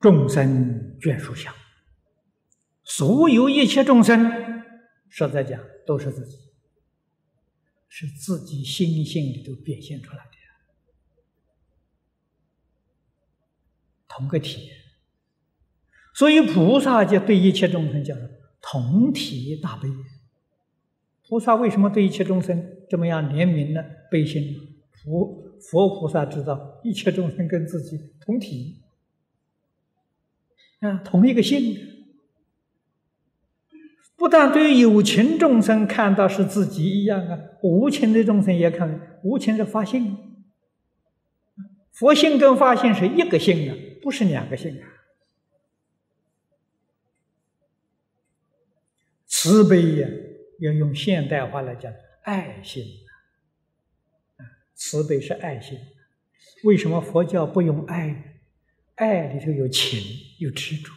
众生眷属相，所有一切众生，实在讲都是自己，是自己心性里头表现出来的，同个体。所以菩萨就对一切众生讲同体大悲。菩萨为什么对一切众生这么样怜悯呢？悲心？佛佛菩萨知道一切众生跟自己同体。啊，同一个性，不但对有情众生看到是自己一样啊，无情的众生也看，无情是发性，佛性跟发性是一个性啊，不是两个性啊。慈悲呀，要用现代化来讲，爱心啊，慈悲是爱心。为什么佛教不用爱？爱里头有情，有执着，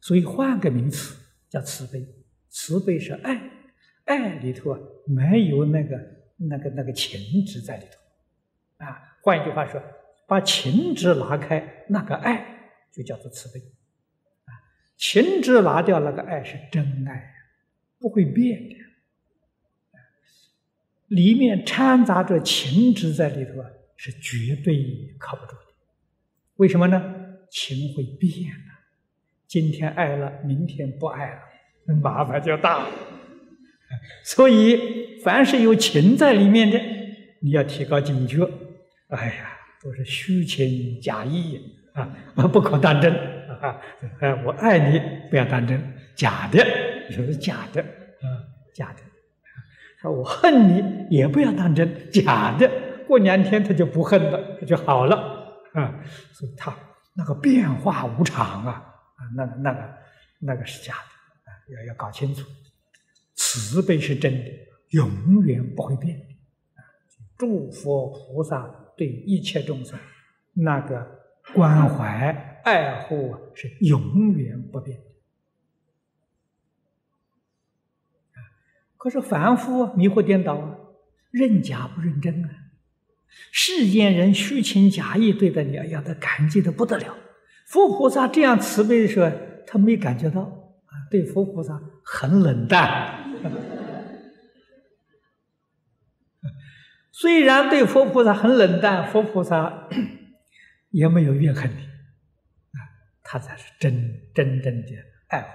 所以换个名词叫慈悲。慈悲是爱，爱里头啊没有那个那个那个情执在里头，啊，换一句话说，把情执拿开，那个爱就叫做慈悲，啊，情执拿掉，那个爱是真爱，不会变的，里面掺杂着情执在里头啊，是绝对靠不住的。为什么呢？情会变的，今天爱了，明天不爱了，那麻烦就大了。所以，凡是有情在里面的，你要提高警觉。哎呀，都是虚情假意啊，不可当真啊！哎，我爱你，不要当真，假的，是假的啊，假的。说我恨你，也不要当真，假的。过两天他就不恨了，他就好了。啊，所以它那个变化无常啊，啊，那那个那个是假的啊，要要搞清楚，慈悲是真的，永远不会变的啊。诸佛菩萨对一切众生那个关怀爱护是永远不变的。可是凡夫迷惑颠倒啊，认假不认真啊。世间人虚情假意对待你，哎呀，他感激的不得了。佛菩萨这样慈悲的时候，他没感觉到啊，对佛菩萨很冷淡。虽然对佛菩萨很冷淡，佛菩萨 也没有怨恨你啊，他才是真真正的爱护，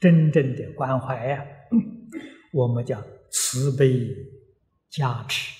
真正的关怀呀。我们叫慈悲加持。